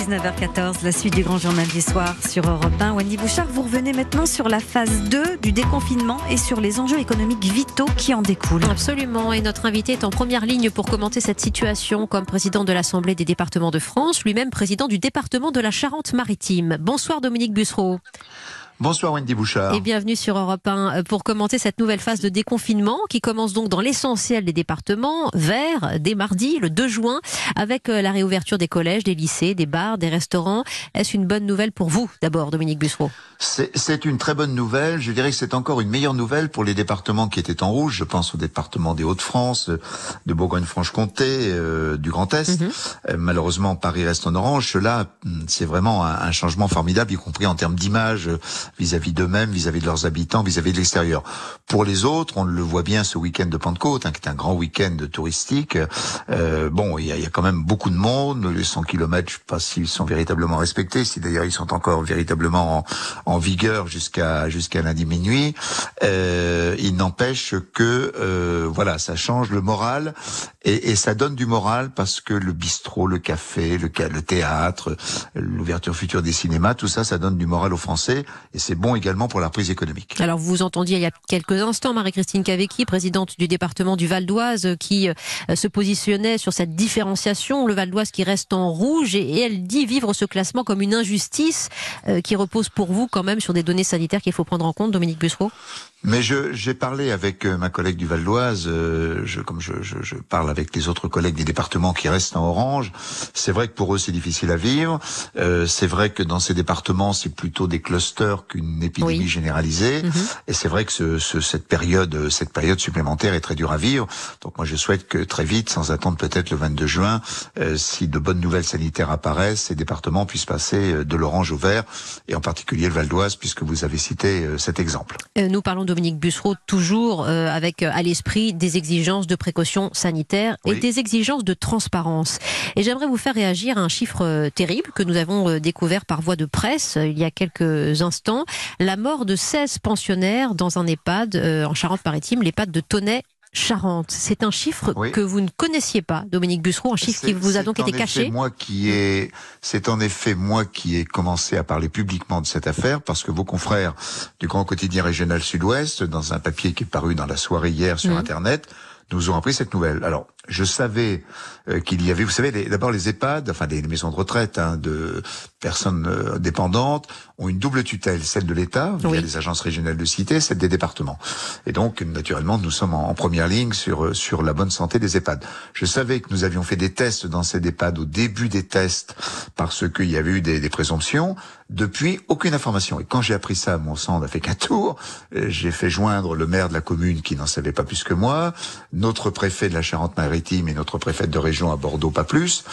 19h14, la suite du grand journal du soir sur Europe 1. Wendy Bouchard, vous revenez maintenant sur la phase 2 du déconfinement et sur les enjeux économiques vitaux qui en découlent. Absolument. Et notre invité est en première ligne pour commenter cette situation comme président de l'Assemblée des départements de France, lui-même président du département de la Charente-Maritime. Bonsoir Dominique Bussereau. Bonsoir Wendy Bouchard. Et bienvenue sur Europe 1 euh, pour commenter cette nouvelle phase de déconfinement qui commence donc dans l'essentiel des départements, vers dès mardi, le 2 juin, avec euh, la réouverture des collèges, des lycées, des bars, des restaurants. Est-ce une bonne nouvelle pour vous d'abord, Dominique Bussereau? C'est une très bonne nouvelle. Je dirais que c'est encore une meilleure nouvelle pour les départements qui étaient en rouge. Je pense au département des Hauts-de-France, de Bourgogne-Franche-Comté, euh, du Grand Est. Mhm. malheureusement, Paris reste en orange. Là, c'est vraiment un, un, changement formidable, y compris en termes d'image vis-à-vis d'eux-mêmes, vis-à-vis de leurs habitants, vis-à-vis de l'extérieur. Pour les autres, on le voit bien ce week-end de Pentecôte, hein, qui est un grand week-end touristique. Euh, bon, il y y a, quand même beaucoup de monde. Les 100 km, je sais pas s'ils sont véritablement respectés, si d'ailleurs ils sont encore véritablement en, vigueur jusqu'à jusqu'à lundi minuit. Euh, il n'empêche que euh, voilà, ça change le moral et, et, ça donne du moral parce que le bistrot, le café, le, le théâtre, l'ouverture future des cinémas, tout ça, ça donne du moral aux Français et c'est bon également pour la reprise économique. Alors vous entendiez il y a quelques instants Marie-Christine Cavecchi, présidente du département du Val d'Oise, qui euh, se positionnait sur cette différenciation, le Val d'Oise qui reste en rouge et, elle dit vivre ce classement comme une injustice euh, qui repose pour vous quand même sur des données sanitaires qu'il faut prendre en compte, Dominique Bussereau mais j'ai parlé avec euh, ma collègue du Val d'Oise, euh, je, comme je, je, je, parle avec les autres collègues des départements qui restent en orange. C'est vrai que pour eux c'est difficile à vivre. Euh, c'est vrai que dans ces départements c'est plutôt des clusters qu'une épidémie généralisée. Mhm. Et c'est vrai que ce, ce, cette période, cette période supplémentaire est très dure à vivre. Donc moi je souhaite que très vite, sans attendre peut-être le 22 juin, euh, si de bonnes nouvelles sanitaires apparaissent, ces départements puissent passer euh, de l'orange au vert, et en particulier le Val d'Oise, puisque vous avez cité cet exemple. nous parlons Dominique Bussereau, toujours euh, avec euh, à l'esprit des exigences de précaution sanitaire et des exigences de transparence. Et j'aimerais vous faire réagir à un chiffre euh, terrible que nous avons découvert par voie de presse il y a quelques instants. La mort de 16 pensionnaires dans un EHPAD en Charente-Maritime, l'EHPAD de Tonnet Charente. C'est un chiffre que vous ne connaissiez pas, Dominique Bussereau, un chiffre qui vous a donc été caché. Moi qui ai, c'est en effet moi qui ai commencé à parler publiquement de cette affaire parce que vos confrères du Grand Quotidien Régional Sud-Ouest, dans un papier qui est paru dans la soirée hier sur mmh. Internet, nous ont appris cette nouvelle. Alors, je savais euh, qu'il y avait, vous savez, d'abord les EHPAD, enfin des maisons de retraite hein, de personnes euh, dépendantes, ont une double tutelle, celle de l'État via les agences régionales de cité, celle des départements. Et donc, naturellement, nous sommes en, première ligne sur euh, sur la bonne santé des EHPAD. Je savais que nous avions fait des tests dans ces EHPAD au début des tests parce qu'il y avait eu des, des présomptions. Depuis, aucune information. Et quand j'ai appris ça, mon sang n'a fait qu'un tour. J'ai fait joindre le maire de la commune qui n'en savait pas plus que moi, notre préfet de la Charente-Maritime et notre préfète de région à Bordeaux, pas plus.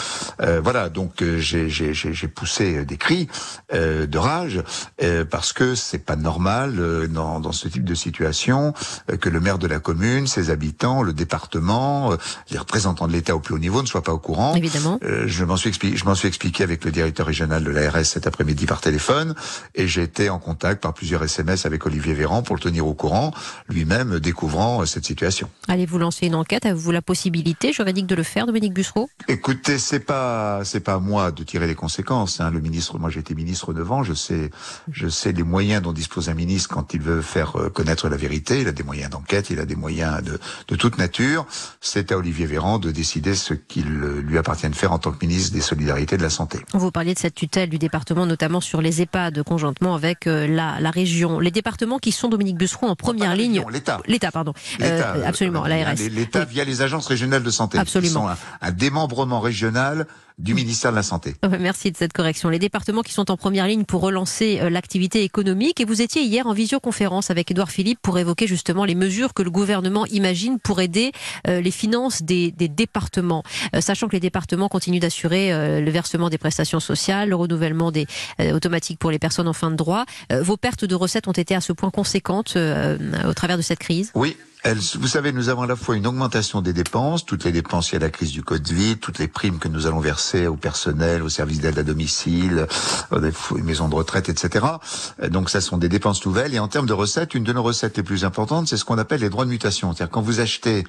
Euh, voilà, donc euh, j'ai poussé des cris euh, de rage euh, parce que c'est pas normal euh, dans, dans, ce type de situation que le maire de la commune, ses habitants, le département, les représentants de l'État au plus haut niveau ne soient pas au courant. Évidemment. je m'en suis expliqué, je m'en suis expliqué avec le directeur régional de l'ARS cet après-midi par téléphone et j'ai été en contact par plusieurs SMS avec Olivier Véran pour le tenir au courant, lui-même découvrant cette situation. Allez-vous lancer une enquête? Avez-vous la possibilité juridique de le faire, Dominique Bussereau? Écoutez, c'est pas c'est pas à moi de tirer les conséquences. Hein. Le ministre, moi j'ai été ministre neuf ans, je sais je sais les moyens dont dispose un ministre quand il veut faire euh, connaître la vérité. Il a des moyens d'enquête, il a des moyens de de toute nature. C'est à Olivier Véran de décider ce qu'il lui appartient de faire en tant que ministre des Solidarités et de la Santé. Vous parliez de cette tutelle du département, notamment sur les EHPAD, conjointement avec euh, la, la région. Les départements qui sont, Dominique Bussereau, en première ligne. L'État. L'État, pardon. Euh, absolument, l'ARS. L'État via les agences régionales de santé. Absolument. un démembrement régional du ministère de la Santé. Merci de cette correction. Les départements qui sont en première ligne pour relancer euh, l'activité économique. Et vous étiez hier en visioconférence avec Édouard Philippe pour évoquer justement les mesures que le gouvernement imagine pour aider euh, les finances des, des départements. Euh, sachant que les départements continuent d'assurer le versement des prestations sociales, le renouvellement des automatiques pour les personnes en fin de droit. vos pertes de recettes ont été à ce point conséquentes au travers de cette crise? Oui, vous savez, nous avons à la fois une augmentation des dépenses, toutes les dépenses liées à la crise du Covid, toutes les primes que nous allons verser l'accès au personnel, aux services d'aide à domicile, des maisons de retraite, etc. Donc ça sont des dépenses nouvelles. Et en termes de recettes, une de nos recettes les plus importantes, c'est ce qu'on appelle les droits de mutation. C'est-à-dire quand vous achetez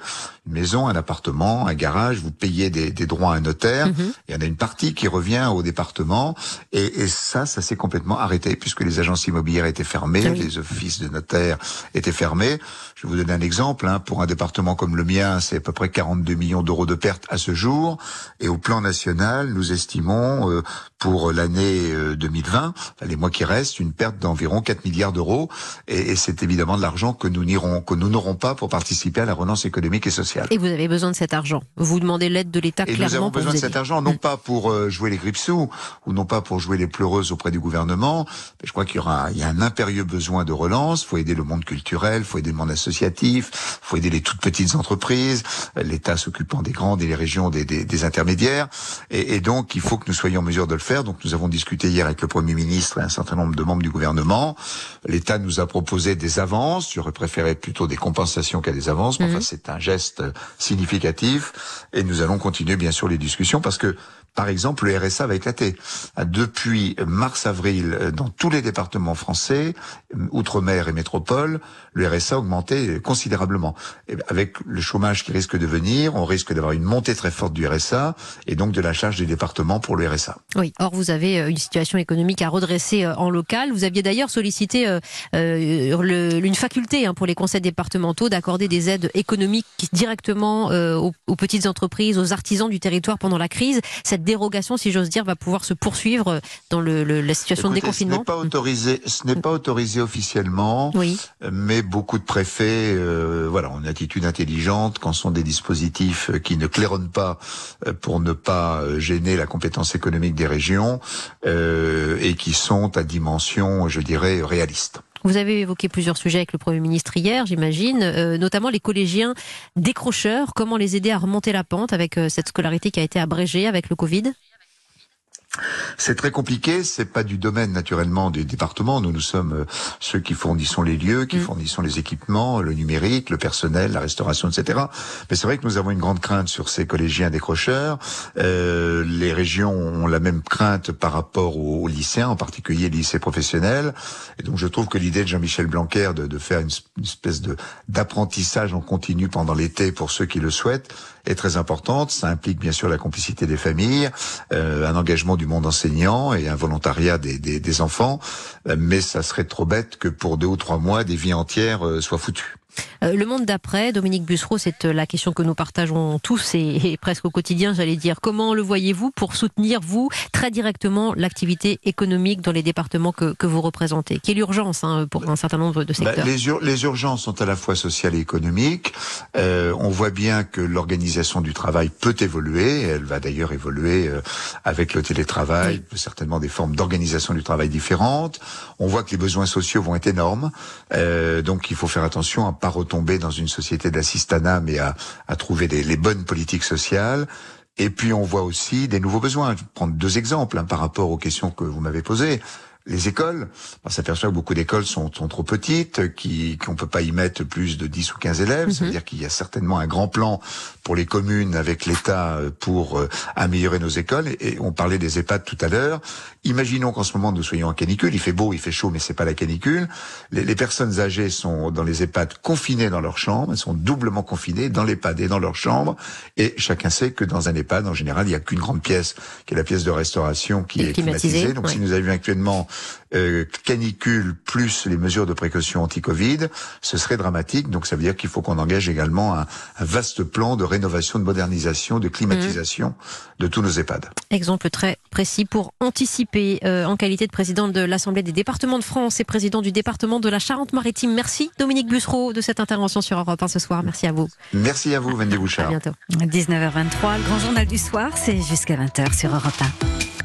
une maison, un appartement, un garage, vous payez des, des droits à un notaire. Mhm. Il y en a une partie qui revient au département. Et, et ça, ça s'est complètement arrêté puisque les agences immobilières étaient fermées, les offices de notaires étaient fermés. Je vais vous donner un exemple. Hein. Pour un département comme le mien, c'est à peu près 42 millions d'euros de pertes à ce jour. Et au plan national, nous estimons euh, pour l'année 2020, euh, les mois qui restent, une perte d'environ 4 milliards d'euros. Et, c'est évidemment de l'argent que nous n'irons, que nous n'aurons pas pour participer à la relance économique et sociale. Et vous avez besoin de cet argent. Vous demandez l'aide de l'État clairement. Nous avons besoin de cet argent, non mm. pas pour euh, jouer les grippe-sous ou non pas pour jouer les pleureuses auprès du gouvernement. Mais je crois qu'il y aura, il y a un impérieux besoin de relance. Faut aider le monde culturel, faut aider le monde associatif, faut aider les toutes petites entreprises. L'État s'occupant des grandes et les régions des, des, des intermédiaires. Et, et, donc, il faut que nous soyons en mesure de le faire. Donc, nous avons discuté hier avec le Premier ministre et un certain nombre de membres du gouvernement. L'État nous a proposé des avances. J'aurais préféré plutôt des compensations qu'à des avances. Mais enfin, mhm. c'est un geste significatif. Et nous allons continuer, bien sûr, les discussions parce que par exemple, le RSA va éclater. Depuis mars-avril, euh, dans tous les départements français, euh, outre-mer et métropole, le RSA a augmenté considérablement. Avec le chômage qui risque de venir, on risque d'avoir une montée très forte du RSA et donc de la charge des départements pour le RSA. Oui, or vous avez euh, une situation économique à redresser en local. Vous aviez d'ailleurs sollicité une faculté hein, pour les conseils départementaux d'accorder des aides économiques directement aux, petites entreprises, aux artisans du territoire pendant la crise. Dérogation, si j'ose dire, va pouvoir se poursuivre dans le, la situation de déconfinement Ce n'est pas autorisé, ce n'est pas autorisé officiellement, oui. mais beaucoup de préfets, euh, voilà, ont une attitude intelligente quand ce sont des dispositifs qui ne claironnent pas euh, pour ne pas euh, gêner la compétence économique des régions euh, et qui sont à dimension, je dirais, réaliste. Vous avez évoqué plusieurs sujets avec le Premier ministre hier, j'imagine, euh, notamment les collégiens décrocheurs. Comment les aider à remonter la pente avec euh, cette scolarité qui a été abrégée avec le Covid? C'est très compliqué, c'est pas du domaine naturellement des départements. Nous, nous sommes euh, ceux qui fournissons les lieux, qui mm. fournissons les équipements, le numérique, le personnel, la restauration, etc. Mais c'est vrai que nous avons une grande crainte sur ces collégiens décrocheurs. Euh, les régions ont la même crainte par rapport aux, lycéens, en particulier les lycées professionnels. Et donc je trouve que l'idée de Jean-Michel Blanquer de, de faire une, espèce de d'apprentissage en continu pendant l'été pour ceux qui le souhaitent est très importante. Ça implique bien sûr la complicité des familles, euh, un engagement du monde enseignant et un volontariat des, des, des enfants, euh, mais ça serait trop bête que pour deux ou trois mois, des vies entières euh, soient foutues. Euh, le monde d'après, Dominique Bussereau, c'est euh, la question que nous partageons tous et, presque au quotidien, j'allais dire. Comment le voyez-vous pour soutenir, vous, très directement, l'activité économique dans les départements que, vous représentez? Quelle urgence hein, pour un certain nombre de bah, secteurs les, urgences sont à la fois sociales et économiques. Euh, on voit bien que l'organisation du travail peut évoluer. Elle va d'ailleurs évoluer avec le télétravail, certainement des formes d'organisation du travail différentes. On voit que les besoins sociaux vont être énormes. donc il faut faire attention à pas retomber dans une société d'assistanat, mais à, à trouver les bonnes politiques sociales. Et puis on voit aussi des nouveaux besoins. Je vais prendre deux exemples hein, par rapport aux questions que vous m'avez posées les écoles. On s'aperçoit que beaucoup d'écoles sont, sont, trop petites, qui qu'on peut pas y mettre plus de 10 ou 15 élèves. Ça veut dire qu'il y a certainement un grand plan pour les communes avec l'État euh, pour euh, améliorer nos écoles. Et, on parlait des EHPAD tout à l'heure. Imaginons qu'en ce moment nous soyons en canicule. Il fait beau, il fait chaud, mais c'est pas la canicule. Les, les, personnes âgées sont dans les EHPAD confinées dans leur chambre. Elles sont doublement confinées dans l'EHPAD et dans leur chambre. Et chacun sait que dans un EHPAD, en général, il n'y a qu'une grande pièce, qui est la pièce de restauration, qui est climatisée. Donc si nous avions actuellement euh, canicule plus les mesures de précaution anti-Covid, ce serait dramatique. Donc ça veut dire qu'il faut qu'on engage également un, vaste plan de rénovation, de modernisation, de climatisation de tous nos EHPAD. Exemple très précis pour anticiper euh, en qualité de président de l'Assemblée des départements de France et président du département de la Charente-Maritime. Merci Dominique Bussereau de cette intervention sur Europe 1 ce soir. Merci à vous. Merci à vous Wendy Bouchard. À bientôt. 19h23, le grand journal du soir, c'est jusqu'à 20h sur Europe 1.